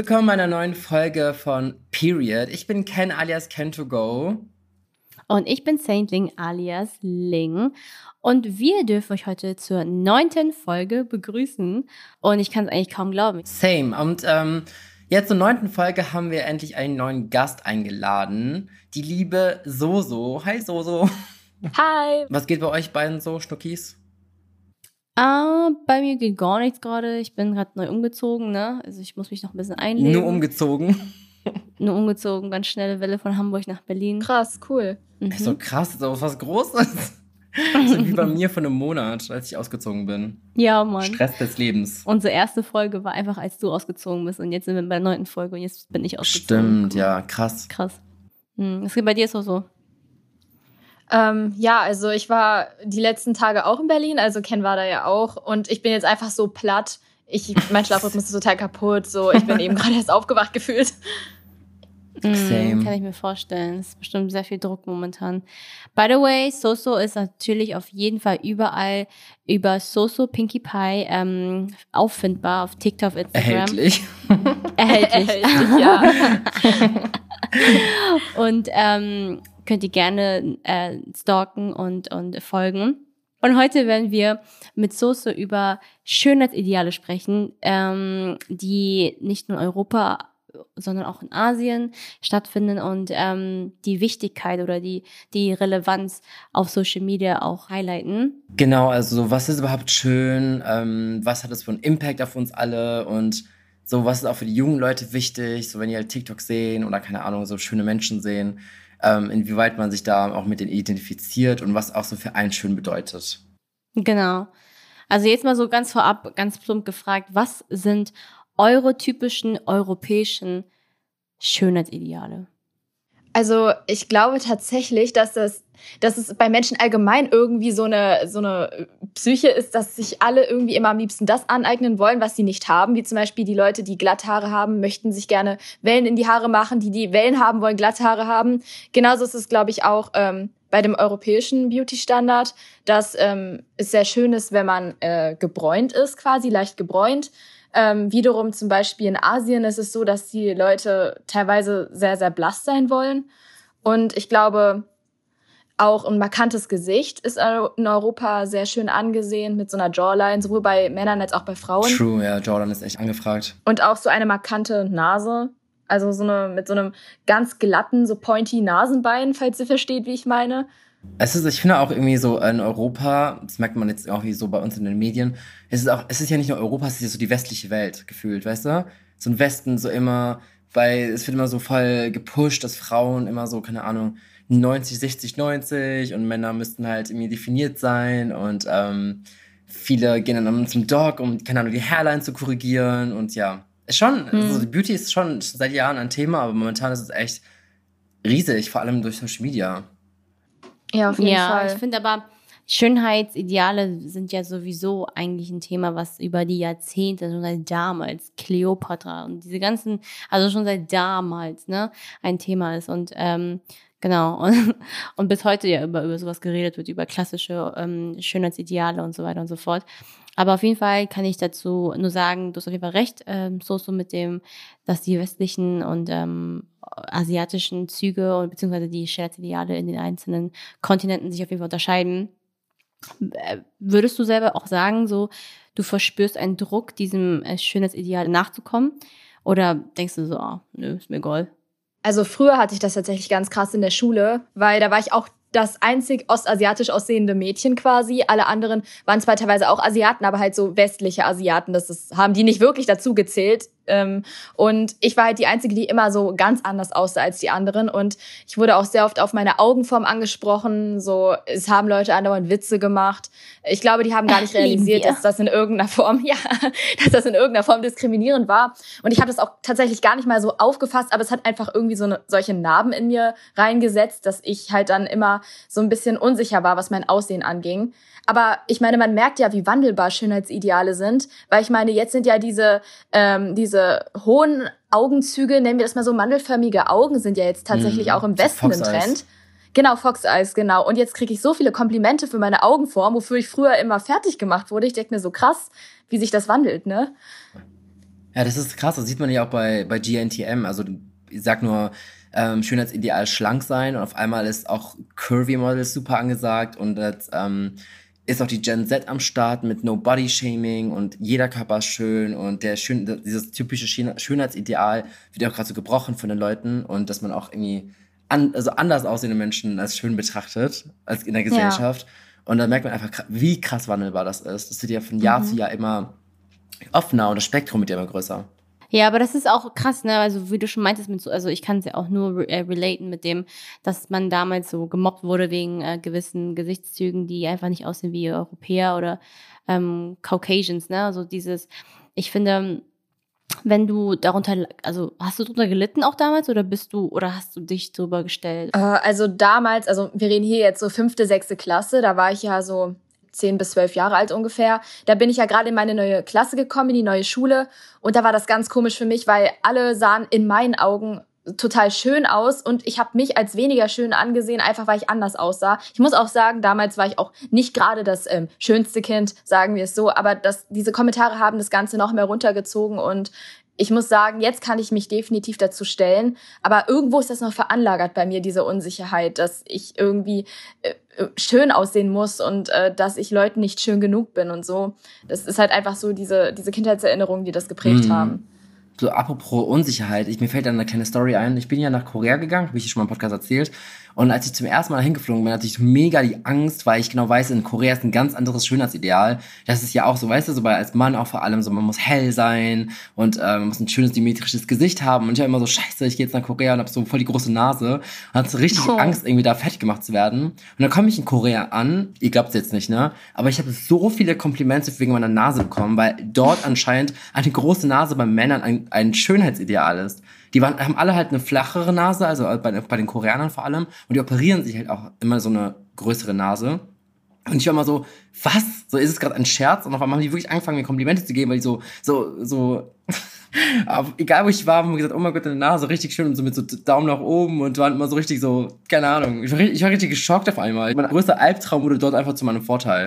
Willkommen bei einer neuen Folge von Period. Ich bin Ken alias Ken2Go. Und ich bin Saintling alias Ling. Und wir dürfen euch heute zur neunten Folge begrüßen. Und ich kann es eigentlich kaum glauben. Same. Und ähm, jetzt zur neunten Folge haben wir endlich einen neuen Gast eingeladen. Die liebe Soso. Hi Soso. Hi. Was geht bei euch beiden so, Schnuckis? Ah, bei mir geht gar nichts gerade. Ich bin gerade neu umgezogen, ne? Also ich muss mich noch ein bisschen einleben. Nur umgezogen. Nur umgezogen, ganz schnelle Welle von Hamburg nach Berlin. Krass, cool. Mhm. So krass, das ist was Großes. so wie bei mir von einem Monat, als ich ausgezogen bin. Ja, Mann. Stress des Lebens. Unsere erste Folge war einfach, als du ausgezogen bist. Und jetzt sind wir bei der neunten Folge und jetzt bin ich ausgezogen. Stimmt, ja, krass. Krass. Hm, geht bei dir so so? Ähm, ja, also ich war die letzten Tage auch in Berlin, also Ken war da ja auch. Und ich bin jetzt einfach so platt. Ich, mein Schlafrhythmus ist total kaputt. So, ich bin eben gerade erst aufgewacht gefühlt. Same. Mm, kann ich mir vorstellen. Es ist bestimmt sehr viel Druck momentan. By the way, Soso ist natürlich auf jeden Fall überall über Soso Pinkie Pie ähm, auffindbar auf TikTok, Instagram. Erhältlich. Erhältlich. Erhältlich, ja. Und ähm, könnt ihr gerne äh, stalken und, und folgen. Und heute werden wir mit Soße über Schönheitsideale sprechen, ähm, die nicht nur in Europa, sondern auch in Asien stattfinden und ähm, die Wichtigkeit oder die, die Relevanz auf Social Media auch highlighten. Genau, also was ist überhaupt schön? Ähm, was hat es für einen Impact auf uns alle? Und so, was ist auch für die jungen Leute wichtig? So, wenn die halt TikTok sehen oder keine Ahnung, so schöne Menschen sehen ähm, inwieweit man sich da auch mit denen identifiziert und was auch so für einen schön bedeutet. Genau. Also jetzt mal so ganz vorab, ganz plump gefragt, was sind eure typischen europäischen Schönheitsideale? Also ich glaube tatsächlich, dass das, dass es bei Menschen allgemein irgendwie so eine, so eine Psyche ist, dass sich alle irgendwie immer am liebsten das aneignen wollen, was sie nicht haben. Wie zum Beispiel die Leute, die Glatthaare haben, möchten sich gerne Wellen in die Haare machen. Die, die Wellen haben, wollen Glatthaare haben. Genauso ist es, glaube ich, auch ähm, bei dem europäischen Beauty-Standard, dass ähm, es sehr schön ist, wenn man äh, gebräunt ist, quasi leicht gebräunt. Ähm, wiederum zum Beispiel in Asien ist es so, dass die Leute teilweise sehr, sehr blass sein wollen. Und ich glaube, auch ein markantes Gesicht ist in Europa sehr schön angesehen mit so einer Jawline, sowohl bei Männern als auch bei Frauen. True, ja, Jawline ist echt angefragt. Und auch so eine markante Nase. Also so eine mit so einem ganz glatten, so pointy Nasenbein, falls ihr versteht, wie ich meine. Es ist, ich finde auch irgendwie so in Europa, das merkt man jetzt auch wie so bei uns in den Medien, es ist auch, es ist ja nicht nur Europa, es ist ja so die westliche Welt gefühlt, weißt du? So ein Westen so immer, weil es wird immer so voll gepusht, dass Frauen immer so, keine Ahnung, 90, 60, 90 und Männer müssten halt irgendwie definiert sein und ähm, viele gehen dann zum Dog, um, keine Ahnung, die Hairline zu korrigieren und ja, ist schon, mhm. also Beauty ist schon seit Jahren ein Thema, aber momentan ist es echt riesig, vor allem durch Social Media. Ja, auf jeden ja, Fall. Ich finde aber, Schönheitsideale sind ja sowieso eigentlich ein Thema, was über die Jahrzehnte, schon seit damals, Cleopatra und diese ganzen, also schon seit damals, ne, ein Thema ist. Und ähm, genau, und, und bis heute ja über, über sowas geredet wird, über klassische ähm, Schönheitsideale und so weiter und so fort. Aber auf jeden Fall kann ich dazu nur sagen, du hast auf jeden Fall recht, ähm, so so mit dem, dass die westlichen und ähm, asiatischen Züge und beziehungsweise die Schönheitsideale in den einzelnen Kontinenten sich auf jeden Fall unterscheiden. Äh, würdest du selber auch sagen, so du verspürst einen Druck, diesem äh, Schönheitsideal nachzukommen? Oder denkst du so, oh, nö, ist mir egal? Also früher hatte ich das tatsächlich ganz krass in der Schule, weil da war ich auch das einzig ostasiatisch aussehende Mädchen quasi. Alle anderen waren zwar teilweise auch Asiaten, aber halt so westliche Asiaten. Das ist, haben die nicht wirklich dazu gezählt. Ähm, und ich war halt die Einzige, die immer so ganz anders aussah als die anderen. Und ich wurde auch sehr oft auf meine Augenform angesprochen. So, es haben Leute andauernd Witze gemacht. Ich glaube, die haben gar nicht realisiert, dass das in irgendeiner Form, ja, dass das in irgendeiner Form diskriminierend war. Und ich habe das auch tatsächlich gar nicht mal so aufgefasst, aber es hat einfach irgendwie so eine, solche Narben in mir reingesetzt, dass ich halt dann immer so ein bisschen unsicher war, was mein Aussehen anging. Aber ich meine, man merkt ja, wie wandelbar Schönheitsideale sind, weil ich meine, jetzt sind ja diese, ähm, diese hohen Augenzüge, nennen wir das mal so, mandelförmige Augen sind ja jetzt tatsächlich mm, auch im Westen im Trend. Genau, Fox Eyes, genau. Und jetzt kriege ich so viele Komplimente für meine Augenform, wofür ich früher immer fertig gemacht wurde. Ich denke mir so krass, wie sich das wandelt, ne? Ja, das ist krass. Das sieht man ja auch bei, bei GNTM. Also, ich sag nur, ähm, Schönheitsideal schlank sein und auf einmal ist auch Curvy Models super angesagt und jetzt ähm, ist auch die Gen Z am Start mit No Body Shaming und jeder Körper ist schön und der schön, dieses typische Schönheitsideal wird auch gerade so gebrochen von den Leuten und dass man auch irgendwie an, also anders aussehende Menschen als schön betrachtet als in der Gesellschaft. Ja. Und da merkt man einfach, wie krass wandelbar das ist. Das wird ja von Jahr mhm. zu Jahr immer offener und das Spektrum wird ja immer größer. Ja, aber das ist auch krass, ne? Also wie du schon meintest, mit so, also ich kann es ja auch nur re äh, relaten mit dem, dass man damals so gemobbt wurde wegen äh, gewissen Gesichtszügen, die einfach nicht aussehen wie Europäer oder ähm, Caucasians, ne? Also dieses, ich finde, wenn du darunter, also hast du darunter gelitten auch damals oder bist du oder hast du dich drüber gestellt? Äh, also damals, also wir reden hier jetzt so fünfte, sechste Klasse, da war ich ja so zehn bis zwölf Jahre alt ungefähr. Da bin ich ja gerade in meine neue Klasse gekommen, in die neue Schule. Und da war das ganz komisch für mich, weil alle sahen in meinen Augen total schön aus und ich habe mich als weniger schön angesehen, einfach weil ich anders aussah. Ich muss auch sagen, damals war ich auch nicht gerade das ähm, schönste Kind, sagen wir es so, aber das, diese Kommentare haben das Ganze noch mehr runtergezogen und ich muss sagen, jetzt kann ich mich definitiv dazu stellen, aber irgendwo ist das noch veranlagert bei mir, diese Unsicherheit, dass ich irgendwie äh, äh, schön aussehen muss und äh, dass ich Leuten nicht schön genug bin und so. Das ist halt einfach so diese, diese Kindheitserinnerungen, die das geprägt mhm. haben. So, apropos Unsicherheit, ich, mir fällt da eine kleine Story ein. Ich bin ja nach Korea gegangen, habe ich schon mal im Podcast erzählt. Und als ich zum ersten Mal hingeflogen bin, hatte ich mega die Angst, weil ich genau weiß, in Korea ist ein ganz anderes Schönheitsideal. Das ist ja auch so, weißt du, so bei, als Mann auch vor allem so, man muss hell sein und äh, man muss ein schönes symmetrisches Gesicht haben. Und ich war immer so, scheiße, ich gehe jetzt nach Korea und habe so voll die große Nase. Und hatte so richtig oh. Angst, irgendwie da fertig gemacht zu werden. Und dann komme ich in Korea an, ihr glaubt es jetzt nicht, ne? Aber ich habe so viele Komplimente wegen meiner Nase bekommen, weil dort anscheinend eine große Nase bei Männern ein, ein Schönheitsideal ist. Die waren, haben alle halt eine flachere Nase, also bei, bei den Koreanern vor allem. Und die operieren sich halt auch immer so eine größere Nase. Und ich war immer so, was? So ist es gerade ein Scherz? Und auf einmal haben die wirklich angefangen, mir Komplimente zu geben, weil die so, so, so, aber egal wo ich war, haben wir gesagt, oh mein Gott, deine Nase richtig schön und so mit so Daumen nach oben und waren immer so richtig so, keine Ahnung. Ich war, ich war richtig geschockt auf einmal. Mein größter Albtraum wurde dort einfach zu meinem Vorteil.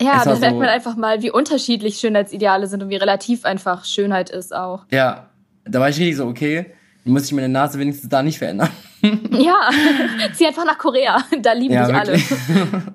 Ja, da merkt man einfach mal, wie unterschiedlich Schönheitsideale sind und wie relativ einfach Schönheit ist auch. Ja, da war ich richtig so, okay, muss ich meine Nase wenigstens da nicht verändern. ja, zieh einfach nach Korea, da lieben ja, dich alle.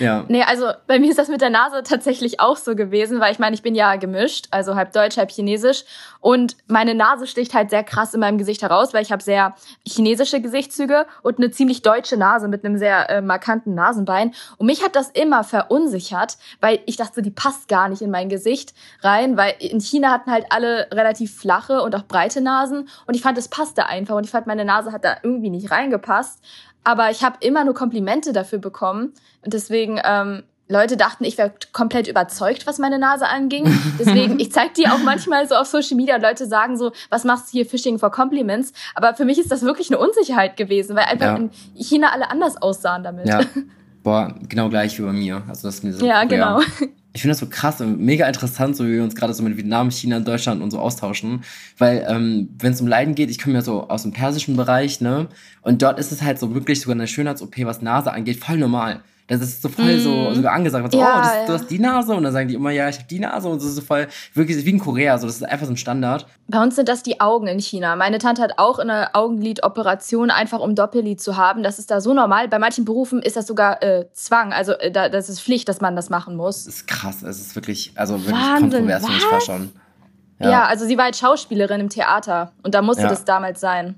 Ja. Nee, also bei mir ist das mit der Nase tatsächlich auch so gewesen, weil ich meine, ich bin ja gemischt, also halb deutsch, halb chinesisch. Und meine Nase sticht halt sehr krass in meinem Gesicht heraus, weil ich habe sehr chinesische Gesichtszüge und eine ziemlich deutsche Nase mit einem sehr äh, markanten Nasenbein. Und mich hat das immer verunsichert, weil ich dachte, die passt gar nicht in mein Gesicht rein, weil in China hatten halt alle relativ flache und auch breite Nasen. Und ich fand, es passte einfach. Und ich fand, meine Nase hat da irgendwie nicht reingepasst. Aber ich habe immer nur Komplimente dafür bekommen. Und deswegen, ähm, Leute dachten, ich wäre komplett überzeugt, was meine Nase anging. Deswegen, ich zeige die auch manchmal so auf Social Media. Leute sagen so, was machst du hier Phishing for Compliments? Aber für mich ist das wirklich eine Unsicherheit gewesen, weil einfach ja. in China alle anders aussahen damit. Ja. Boah, genau gleich wie bei mir. Also das ist mir so ja, genau ich finde das so krass und mega interessant, so wie wir uns gerade so mit Vietnam, China, Deutschland und so austauschen. Weil, ähm, wenn es um Leiden geht, ich komme ja so aus dem persischen Bereich, ne? Und dort ist es halt so wirklich sogar eine Schönheits-OP, was Nase angeht, voll normal. Das ist so voll mm. so sogar angesagt. So, ja, oh, das, ja. du hast die Nase und dann sagen die immer, ja, ich habe die Nase und so ist so voll wirklich wie in Korea. So, das ist einfach so ein Standard. Bei uns sind das die Augen in China. Meine Tante hat auch eine Augenlidoperation, einfach um Doppellid zu haben. Das ist da so normal. Bei manchen Berufen ist das sogar äh, Zwang. Also äh, da, das ist Pflicht, dass man das machen muss. Das ist krass. Es ist wirklich, also wirklich Wahnsinn, kontrovers, finde ich fast schon. Ja. ja. also sie war halt Schauspielerin im Theater und da musste ja. das damals sein.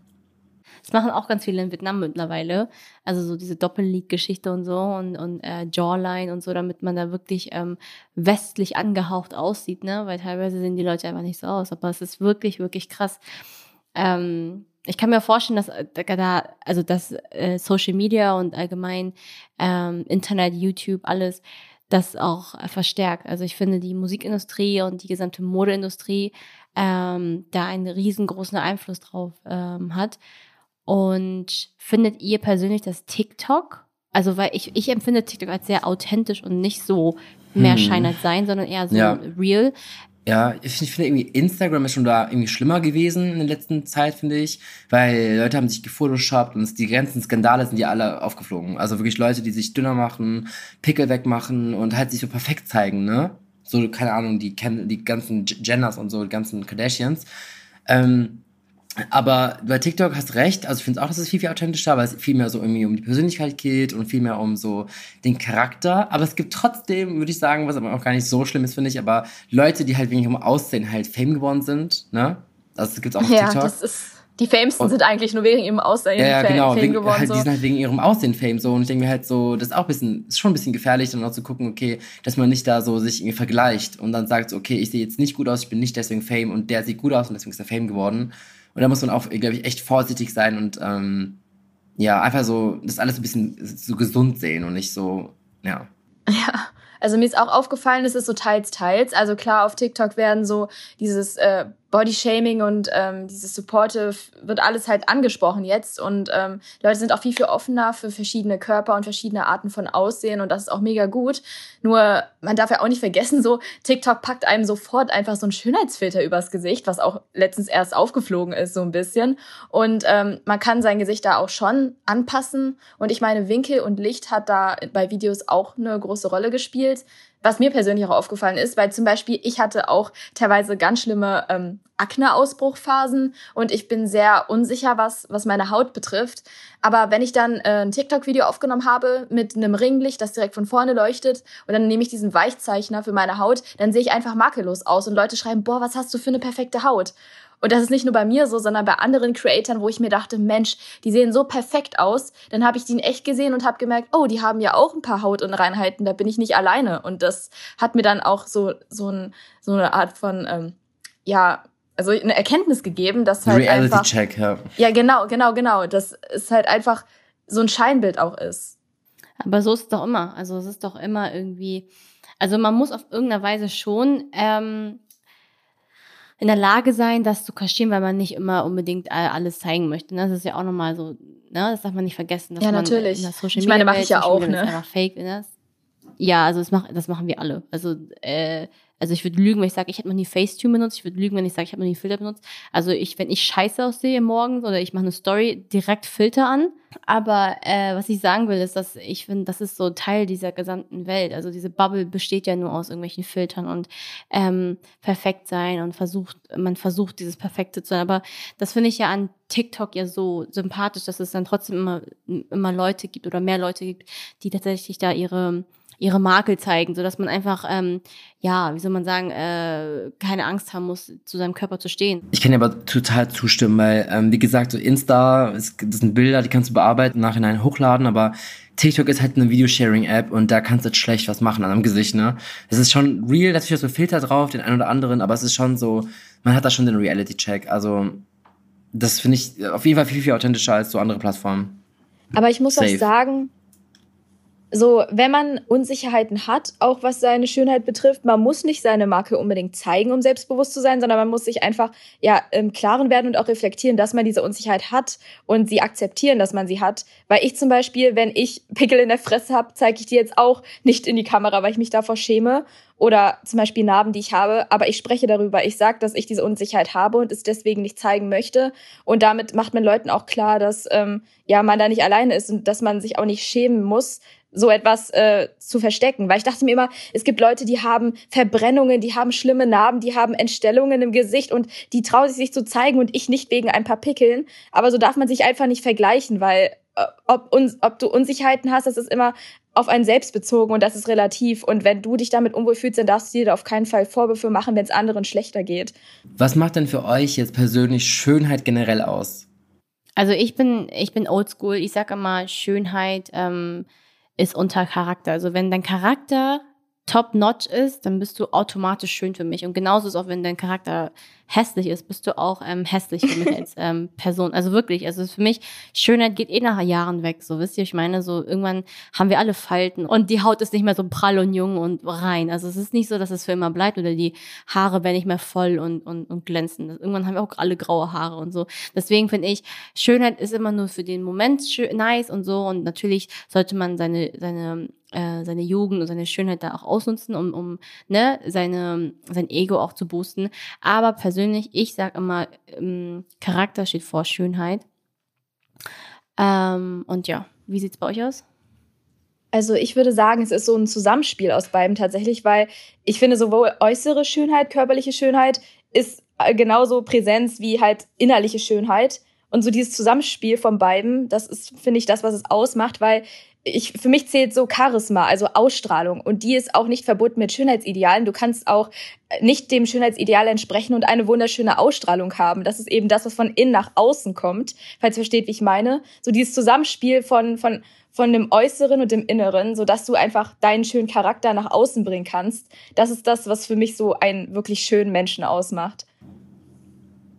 Das machen auch ganz viele in Vietnam mittlerweile. Also so diese Doppellied-Geschichte und so und, und äh, Jawline und so, damit man da wirklich ähm, westlich angehaucht aussieht, ne? Weil teilweise sehen die Leute einfach nicht so aus. Aber es ist wirklich, wirklich krass. Ähm, ich kann mir vorstellen, dass äh, da, also dass äh, Social Media und allgemein ähm, Internet, YouTube, alles das auch äh, verstärkt. Also ich finde, die Musikindustrie und die gesamte Modeindustrie ähm, da einen riesengroßen Einfluss drauf ähm, hat. Und findet ihr persönlich das TikTok? Also, weil ich, ich empfinde TikTok als sehr authentisch und nicht so mehr hm. Schein als sein, sondern eher so ja. real. Ja, ich, finde irgendwie Instagram ist schon da irgendwie schlimmer gewesen in der letzten Zeit, finde ich, weil Leute haben sich gefotoshoppt und die ganzen Skandale sind ja alle aufgeflogen. Also wirklich Leute, die sich dünner machen, Pickel wegmachen und halt sich so perfekt zeigen, ne? So, keine Ahnung, die kennen die ganzen Jenners und so, die ganzen Kardashians. Ähm, aber bei TikTok hast recht, also ich finde auch, dass es viel, viel authentischer, weil es viel mehr so irgendwie um die Persönlichkeit geht und viel mehr um so den Charakter. Aber es gibt trotzdem, würde ich sagen, was aber auch gar nicht so schlimm ist, finde ich, aber Leute, die halt wegen ihrem Aussehen halt Fame geworden sind, ne? Also das gibt's auch auf ja, TikTok. Das ist die Famesten sind eigentlich nur wegen ihrem Aussehen ja, ja, genau. Fame wegen, geworden. Halt, so. Die sind halt wegen ihrem Aussehen Fame so. Und ich denke mir halt so, das ist auch ein bisschen, ist schon ein bisschen gefährlich, dann auch zu gucken, okay, dass man nicht da so sich irgendwie vergleicht und dann sagt, okay, ich sehe jetzt nicht gut aus, ich bin nicht deswegen Fame und der sieht gut aus und deswegen ist er Fame geworden. Und da muss man auch, glaube ich, echt vorsichtig sein und ähm, ja, einfach so das alles ein bisschen so gesund sehen und nicht so, ja. Ja, also mir ist auch aufgefallen, es ist so teils, teils. Also klar, auf TikTok werden so dieses äh, Body-Shaming und ähm, dieses Supportive wird alles halt angesprochen jetzt und ähm, Leute sind auch viel, viel offener für verschiedene Körper und verschiedene Arten von Aussehen und das ist auch mega gut. Nur, man darf ja auch nicht vergessen, so TikTok packt einem sofort einfach so ein Schönheitsfilter übers Gesicht, was auch letztens erst aufgeflogen ist, so ein bisschen. Und ähm, man kann sein Gesicht da auch schon anpassen und ich meine, Winkel und Licht hat da bei Videos auch eine große Rolle gespielt was mir persönlich auch aufgefallen ist, weil zum Beispiel ich hatte auch teilweise ganz schlimme ähm, Akne-Ausbruchphasen und ich bin sehr unsicher, was, was meine Haut betrifft. Aber wenn ich dann äh, ein TikTok-Video aufgenommen habe mit einem Ringlicht, das direkt von vorne leuchtet und dann nehme ich diesen Weichzeichner für meine Haut, dann sehe ich einfach makellos aus und Leute schreiben, boah, was hast du für eine perfekte Haut? Und das ist nicht nur bei mir so, sondern bei anderen Creatoren, wo ich mir dachte, Mensch, die sehen so perfekt aus. Dann habe ich die in echt gesehen und habe gemerkt, oh, die haben ja auch ein paar Hautunreinheiten, da bin ich nicht alleine. Und das hat mir dann auch so, so, ein, so eine Art von, ähm, ja, also eine Erkenntnis gegeben, dass halt Reality einfach, Check, ja. Ja, genau, genau, genau. Dass es halt einfach so ein Scheinbild auch ist. Aber so ist es doch immer. Also es ist doch immer irgendwie, also man muss auf irgendeiner Weise schon ähm, in der Lage sein, das zu kaschieren, weil man nicht immer unbedingt alles zeigen möchte. Ne? Das ist ja auch nochmal so, ne? das darf man nicht vergessen. ja, natürlich. In der Social ich meine, mache ich ja auch, ne? Ist fake, ne? Ja, also das, mach, das machen wir alle. Also äh, also ich würde lügen, wenn ich sage, ich hätte noch nie Facetune benutzt. Ich würde lügen, wenn ich sage, ich habe noch nie Filter benutzt. Also ich, wenn ich scheiße aussehe morgens oder ich mache eine Story, direkt Filter an. Aber äh, was ich sagen will, ist, dass ich finde, das ist so Teil dieser gesamten Welt. Also diese Bubble besteht ja nur aus irgendwelchen Filtern und ähm, perfekt sein und versucht, man versucht dieses Perfekte zu sein. Aber das finde ich ja an TikTok ja so sympathisch, dass es dann trotzdem immer, immer Leute gibt oder mehr Leute gibt, die tatsächlich da ihre ihre Makel zeigen, so dass man einfach, ähm, ja, wie soll man sagen, äh, keine Angst haben muss, zu seinem Körper zu stehen. Ich kann dir aber total zustimmen, weil, ähm, wie gesagt, so Insta, das sind Bilder, die kannst du bearbeiten, nachhinein hochladen, aber TikTok ist halt eine Videosharing-App und da kannst du jetzt schlecht was machen an einem Gesicht, ne? Es ist schon real, natürlich hast du Filter drauf, den einen oder anderen, aber es ist schon so, man hat da schon den Reality-Check. Also, das finde ich auf jeden Fall viel, viel authentischer als so andere Plattformen. Aber ich muss Safe. auch sagen, so, wenn man Unsicherheiten hat, auch was seine Schönheit betrifft, man muss nicht seine Marke unbedingt zeigen, um selbstbewusst zu sein, sondern man muss sich einfach ja im Klaren werden und auch reflektieren, dass man diese Unsicherheit hat und sie akzeptieren, dass man sie hat. Weil ich zum Beispiel, wenn ich Pickel in der Fresse habe, zeige ich die jetzt auch nicht in die Kamera, weil ich mich davor schäme oder zum Beispiel Narben, die ich habe, aber ich spreche darüber. Ich sage, dass ich diese Unsicherheit habe und es deswegen nicht zeigen möchte. Und damit macht man Leuten auch klar, dass ähm, ja man da nicht alleine ist und dass man sich auch nicht schämen muss, so etwas äh, zu verstecken. Weil ich dachte mir immer, es gibt Leute, die haben Verbrennungen, die haben schlimme Narben, die haben Entstellungen im Gesicht und die trauen sich, sich zu zeigen und ich nicht wegen ein paar Pickeln. Aber so darf man sich einfach nicht vergleichen, weil äh, ob, uns, ob du Unsicherheiten hast, das ist immer auf einen selbst bezogen und das ist relativ. Und wenn du dich damit unwohl fühlst, dann darfst du dir da auf keinen Fall Vorwürfe machen, wenn es anderen schlechter geht. Was macht denn für euch jetzt persönlich Schönheit generell aus? Also ich bin, ich bin oldschool. Ich sage immer, Schönheit ähm, ist unter Charakter. Also wenn dein Charakter top-notch ist, dann bist du automatisch schön für mich. Und genauso ist auch, wenn dein Charakter hässlich ist, bist du auch ähm, hässlich für mich als ähm, Person. Also wirklich, also für mich, Schönheit geht eh nach Jahren weg, so wisst ihr, ich meine, so irgendwann haben wir alle Falten und die Haut ist nicht mehr so prall und jung und rein. Also es ist nicht so, dass es für immer bleibt oder die Haare werden nicht mehr voll und, und, und glänzen. Irgendwann haben wir auch alle graue Haare und so. Deswegen finde ich, Schönheit ist immer nur für den Moment nice und so und natürlich sollte man seine, seine äh, seine Jugend und seine Schönheit da auch ausnutzen, um, um ne, seine, sein Ego auch zu boosten. Aber persönlich, ich sag immer, ähm, Charakter steht vor Schönheit. Ähm, und ja, wie sieht's bei euch aus? Also ich würde sagen, es ist so ein Zusammenspiel aus beiden tatsächlich, weil ich finde sowohl äußere Schönheit, körperliche Schönheit ist äh, genauso Präsenz wie halt innerliche Schönheit. Und so dieses Zusammenspiel von beiden, das ist, finde ich, das, was es ausmacht, weil ich, für mich zählt so Charisma, also Ausstrahlung. Und die ist auch nicht verbunden mit Schönheitsidealen. Du kannst auch nicht dem Schönheitsideal entsprechen und eine wunderschöne Ausstrahlung haben. Das ist eben das, was von innen nach außen kommt, falls ihr versteht, wie ich meine. So dieses Zusammenspiel von, von, von dem Äußeren und dem Inneren, so dass du einfach deinen schönen Charakter nach außen bringen kannst. Das ist das, was für mich so einen wirklich schönen Menschen ausmacht.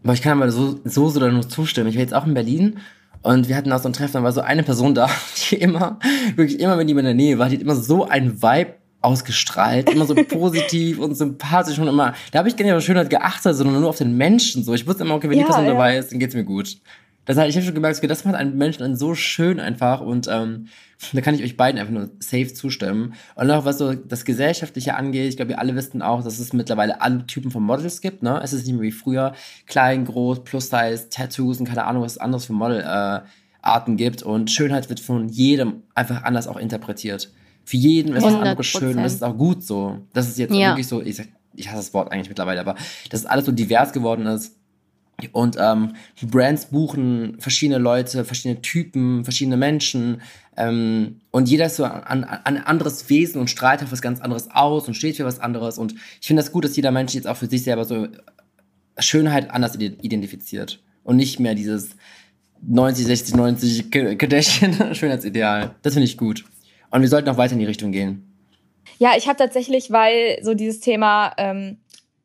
Aber ich kann aber so, so, so nur zustimmen. Ich war jetzt auch in Berlin und wir hatten auch so ein Treffen, da war so eine Person da, die immer, wirklich immer, wenn die in der Nähe war, die hat immer so ein Vibe ausgestrahlt, immer so positiv und sympathisch und immer, da habe ich gar nicht auf Schönheit geachtet, sondern nur auf den Menschen so. Ich wusste immer, okay, wenn ja, die Person ja. dabei ist, dann geht's mir gut. Das heißt, ich habe schon gemerkt, das macht einen Menschen so schön einfach und ähm, da kann ich euch beiden einfach nur safe zustimmen. Und auch was so das Gesellschaftliche angeht, ich glaube, wir alle wissen auch, dass es mittlerweile alle Typen von Models gibt. Ne? Es ist nicht mehr wie früher klein, groß, Plus-Size, Tattoos und keine Ahnung, was es anderes für Modelarten äh, gibt. Und Schönheit wird von jedem einfach anders auch interpretiert. Für jeden ist das andere schön und das ist auch gut so. Das ist jetzt ja. wirklich so, ich, ich hasse das Wort eigentlich mittlerweile, aber dass alles so divers geworden ist und ähm, Brands buchen verschiedene Leute, verschiedene Typen, verschiedene Menschen. Ähm, und jeder ist so ein, ein anderes Wesen und strahlt auf was ganz anderes aus und steht für was anderes. Und ich finde das gut, dass jeder Mensch jetzt auch für sich selber so Schönheit anders identifiziert. Und nicht mehr dieses 90, 60, 90 Kardashian-Schönheitsideal. Das finde ich gut. Und wir sollten auch weiter in die Richtung gehen. Ja, ich habe tatsächlich, weil so dieses Thema ähm,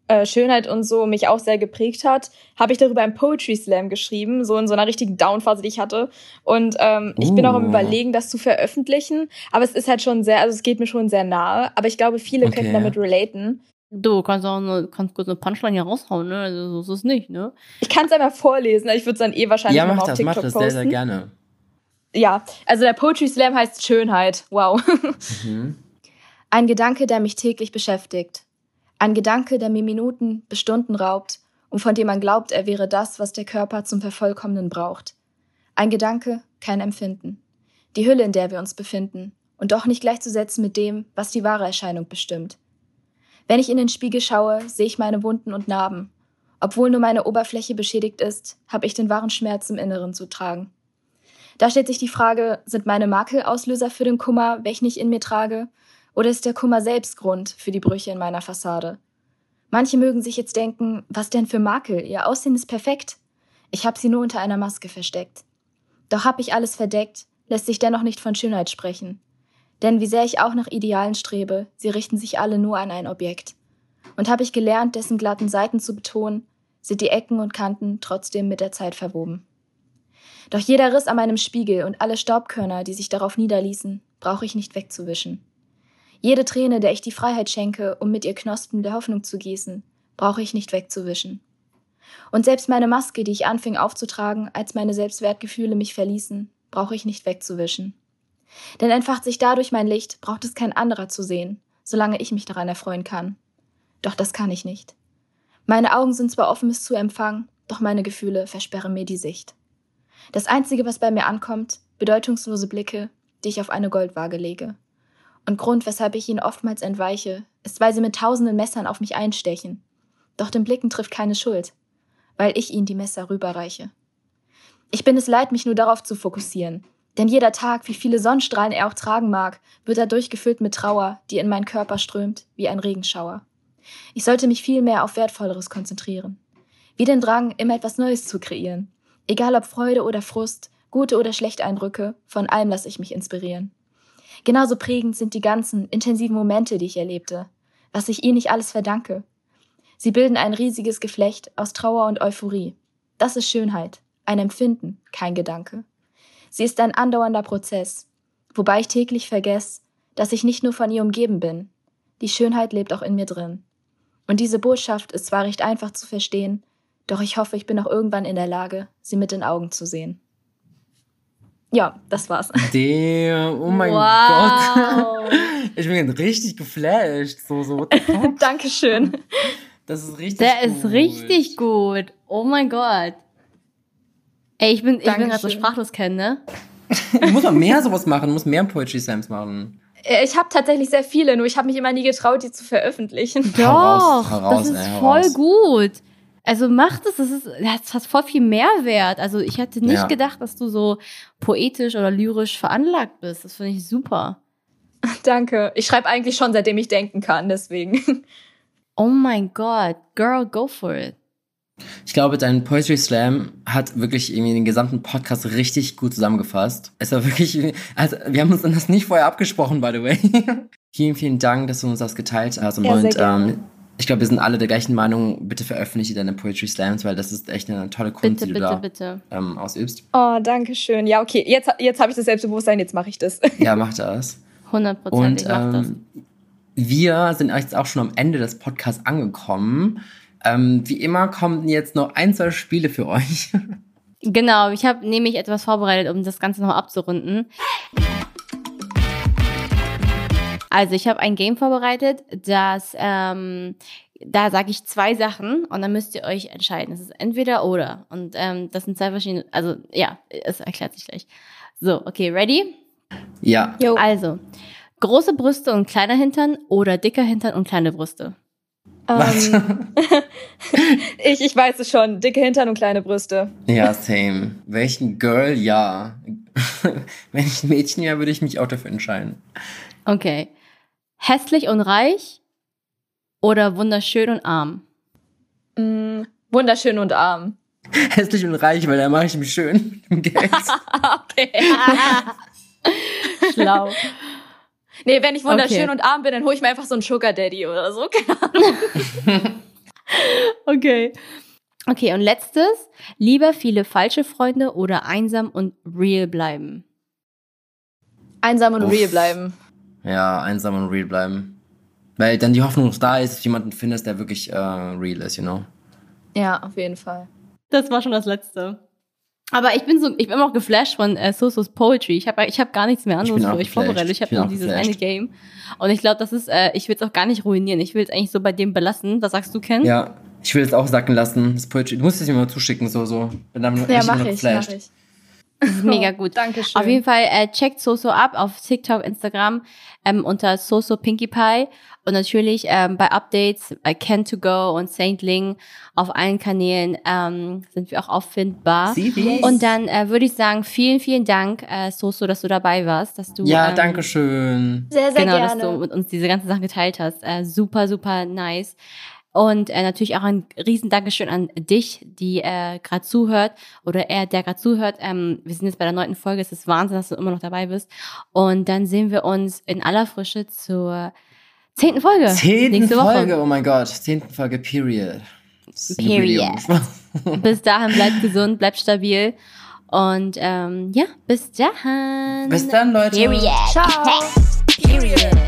äh, Schönheit und so mich auch sehr geprägt hat, habe ich darüber einen Poetry Slam geschrieben, so in so einer richtigen Downphase, die ich hatte. Und ähm, uh. ich bin auch im uh. Überlegen, das zu veröffentlichen. Aber es ist halt schon sehr, also es geht mir schon sehr nahe. Aber ich glaube, viele okay. können damit relaten. Du kannst auch eine, kannst kurz eine Punchline hier raushauen, ne? Also so ist es nicht, ne? Ich kann es einmal vorlesen, ich würde es dann eh wahrscheinlich ja, mach auf das, TikTok mach das posten. sehr, sehr gerne. Ja, also der Poetry Slam heißt Schönheit. Wow. Mhm. Ein Gedanke, der mich täglich beschäftigt. Ein Gedanke, der mir Minuten bis Stunden raubt und von dem man glaubt, er wäre das, was der Körper zum Vervollkommnen braucht. Ein Gedanke, kein Empfinden. Die Hülle, in der wir uns befinden und doch nicht gleichzusetzen mit dem, was die wahre Erscheinung bestimmt. Wenn ich in den Spiegel schaue, sehe ich meine Wunden und Narben. Obwohl nur meine Oberfläche beschädigt ist, habe ich den wahren Schmerz im Inneren zu tragen. Da stellt sich die Frage, sind meine Makel Auslöser für den Kummer, welchen ich in mir trage, oder ist der Kummer selbst Grund für die Brüche in meiner Fassade? Manche mögen sich jetzt denken, was denn für Makel? Ihr Aussehen ist perfekt. Ich habe sie nur unter einer Maske versteckt. Doch hab ich alles verdeckt, lässt sich dennoch nicht von Schönheit sprechen. Denn wie sehr ich auch nach Idealen strebe, sie richten sich alle nur an ein Objekt. Und habe ich gelernt, dessen glatten Seiten zu betonen, sind die Ecken und Kanten trotzdem mit der Zeit verwoben. Doch jeder Riss an meinem Spiegel und alle Staubkörner, die sich darauf niederließen, brauche ich nicht wegzuwischen. Jede Träne, der ich die Freiheit schenke, um mit ihr Knospen der Hoffnung zu gießen, brauche ich nicht wegzuwischen. Und selbst meine Maske, die ich anfing aufzutragen, als meine Selbstwertgefühle mich verließen, brauche ich nicht wegzuwischen. Denn entfacht sich dadurch mein Licht, braucht es kein anderer zu sehen, solange ich mich daran erfreuen kann. Doch das kann ich nicht. Meine Augen sind zwar offen bis zu empfangen, doch meine Gefühle versperren mir die Sicht. Das Einzige, was bei mir ankommt, bedeutungslose Blicke, die ich auf eine Goldwaage lege. Und Grund, weshalb ich ihnen oftmals entweiche, ist, weil sie mit tausenden Messern auf mich einstechen. Doch den Blicken trifft keine Schuld, weil ich ihnen die Messer rüberreiche. Ich bin es leid, mich nur darauf zu fokussieren, denn jeder Tag, wie viele Sonnenstrahlen er auch tragen mag, wird dadurch gefüllt mit Trauer, die in meinen Körper strömt, wie ein Regenschauer. Ich sollte mich viel mehr auf Wertvolleres konzentrieren. Wie den Drang, immer etwas Neues zu kreieren. Egal ob Freude oder Frust, gute oder schlechte Eindrücke, von allem lasse ich mich inspirieren. Genauso prägend sind die ganzen intensiven Momente, die ich erlebte, was ich ihnen nicht alles verdanke. Sie bilden ein riesiges Geflecht aus Trauer und Euphorie. Das ist Schönheit, ein Empfinden, kein Gedanke. Sie ist ein andauernder Prozess, wobei ich täglich vergesse, dass ich nicht nur von ihr umgeben bin. Die Schönheit lebt auch in mir drin. Und diese Botschaft ist zwar recht einfach zu verstehen, doch ich hoffe, ich bin auch irgendwann in der Lage, sie mit den Augen zu sehen ja, das war's. Damn, oh mein wow. Gott. Ich bin richtig geflasht. So, so, Dankeschön. Das ist richtig Der gut. ist richtig gut. Oh mein Gott. Ey, ich bin, ich bin gerade so sprachlos kennen, ne? muss man mehr sowas machen, muss mehr Poetry Slams machen. Äh, ich habe tatsächlich sehr viele, nur ich habe mich immer nie getraut, die zu veröffentlichen. Doch, heraus, heraus, das ist ey, voll gut. Also mach das, das ist, das hat voll viel Mehrwert. Also ich hätte nicht ja. gedacht, dass du so poetisch oder lyrisch veranlagt bist. Das finde ich super. Danke. Ich schreibe eigentlich schon, seitdem ich denken kann, deswegen. Oh mein Gott, girl, go for it. Ich glaube, dein Poetry Slam hat wirklich irgendwie den gesamten Podcast richtig gut zusammengefasst. Es war wirklich, also wir haben uns das nicht vorher abgesprochen, by the way. vielen, vielen Dank, dass du uns das geteilt hast. Ja, und ähm, ich glaube, wir sind alle der gleichen Meinung. Bitte veröffentliche deine Poetry Slams, weil das ist echt eine tolle Kunst, bitte, die du bitte, da bitte. Ähm, ausübst. Oh, danke schön. Ja, okay. Jetzt, jetzt habe ich das Selbstbewusstsein, jetzt mache ich das. ja, mach das. 100 Prozent, ich mach das. Ähm, wir sind jetzt auch schon am Ende des Podcasts angekommen. Ähm, wie immer kommen jetzt noch ein, zwei Spiele für euch. Genau, ich habe nämlich etwas vorbereitet, um das Ganze noch abzurunden. Also ich habe ein Game vorbereitet, das ähm, da sage ich zwei Sachen und dann müsst ihr euch entscheiden. Es ist entweder oder und ähm, das sind zwei verschiedene. Also ja, es erklärt sich gleich. So, okay, ready? Ja. Jo. Also große Brüste und kleiner Hintern oder dicker Hintern und kleine Brüste. Was? Ähm, ich, ich weiß es schon. Dicke Hintern und kleine Brüste. Ja, same. Welchen Girl, ja. Wenn ich ein Mädchen wäre, würde ich mich auch dafür entscheiden. Okay. Hässlich und reich oder wunderschön und arm? Mm, wunderschön und arm. Hässlich und reich, weil da mache ich mich schön mit Geld. okay. Schlau. Nee, wenn ich wunderschön okay. und arm bin, dann hole ich mir einfach so einen Sugar Daddy oder so. okay. Okay, und letztes. Lieber viele falsche Freunde oder einsam und real bleiben? Einsam und Uff. real bleiben. Ja, einsam und real bleiben. Weil dann die Hoffnung noch da ist, dass du jemanden findest, der wirklich äh, real ist, you know? Ja, auf jeden Fall. Das war schon das Letzte. Aber ich bin so, ich bin immer auch geflasht von äh, Sosos Poetry. Ich habe ich hab gar nichts mehr anderes für euch vorbereitet. Ich habe nur dieses geflasht. eine Game. Und ich glaube, das ist, äh, ich will es auch gar nicht ruinieren. Ich will es eigentlich so bei dem belassen. Was sagst du, Ken? Ja, ich will es auch sacken lassen. Das Poetry. Du musst es mir mal zuschicken, so, so. Bin dann ja, mach ich, mach ich. Das ist mega gut. Dankeschön. Auf jeden Fall äh, checkt Soso ab auf TikTok, Instagram ähm, unter Soso Pinkie Pie und natürlich ähm, bei Updates bei Ken2Go und Saint Ling auf allen Kanälen ähm, sind wir auch auffindbar. Yes. Und dann äh, würde ich sagen, vielen, vielen Dank, äh, Soso, dass du dabei warst, dass du ja, ähm, danke schön. Sehr, sehr genau, gerne. dass du mit uns diese ganzen Sachen geteilt hast. Äh, super, super nice. Und äh, natürlich auch ein riesen Dankeschön an dich, die äh, gerade zuhört oder er, der gerade zuhört. Ähm, wir sind jetzt bei der neunten Folge. Es ist Wahnsinn, dass du immer noch dabei bist. Und dann sehen wir uns in aller Frische zur zehnten Folge. Zehnten Folge, Woche. oh mein Gott. Zehnten Folge, period. Period. bis dahin bleibt gesund, bleibt stabil. Und ähm, ja, bis dahin. Bis dann, Leute. Period. Ciao. Period.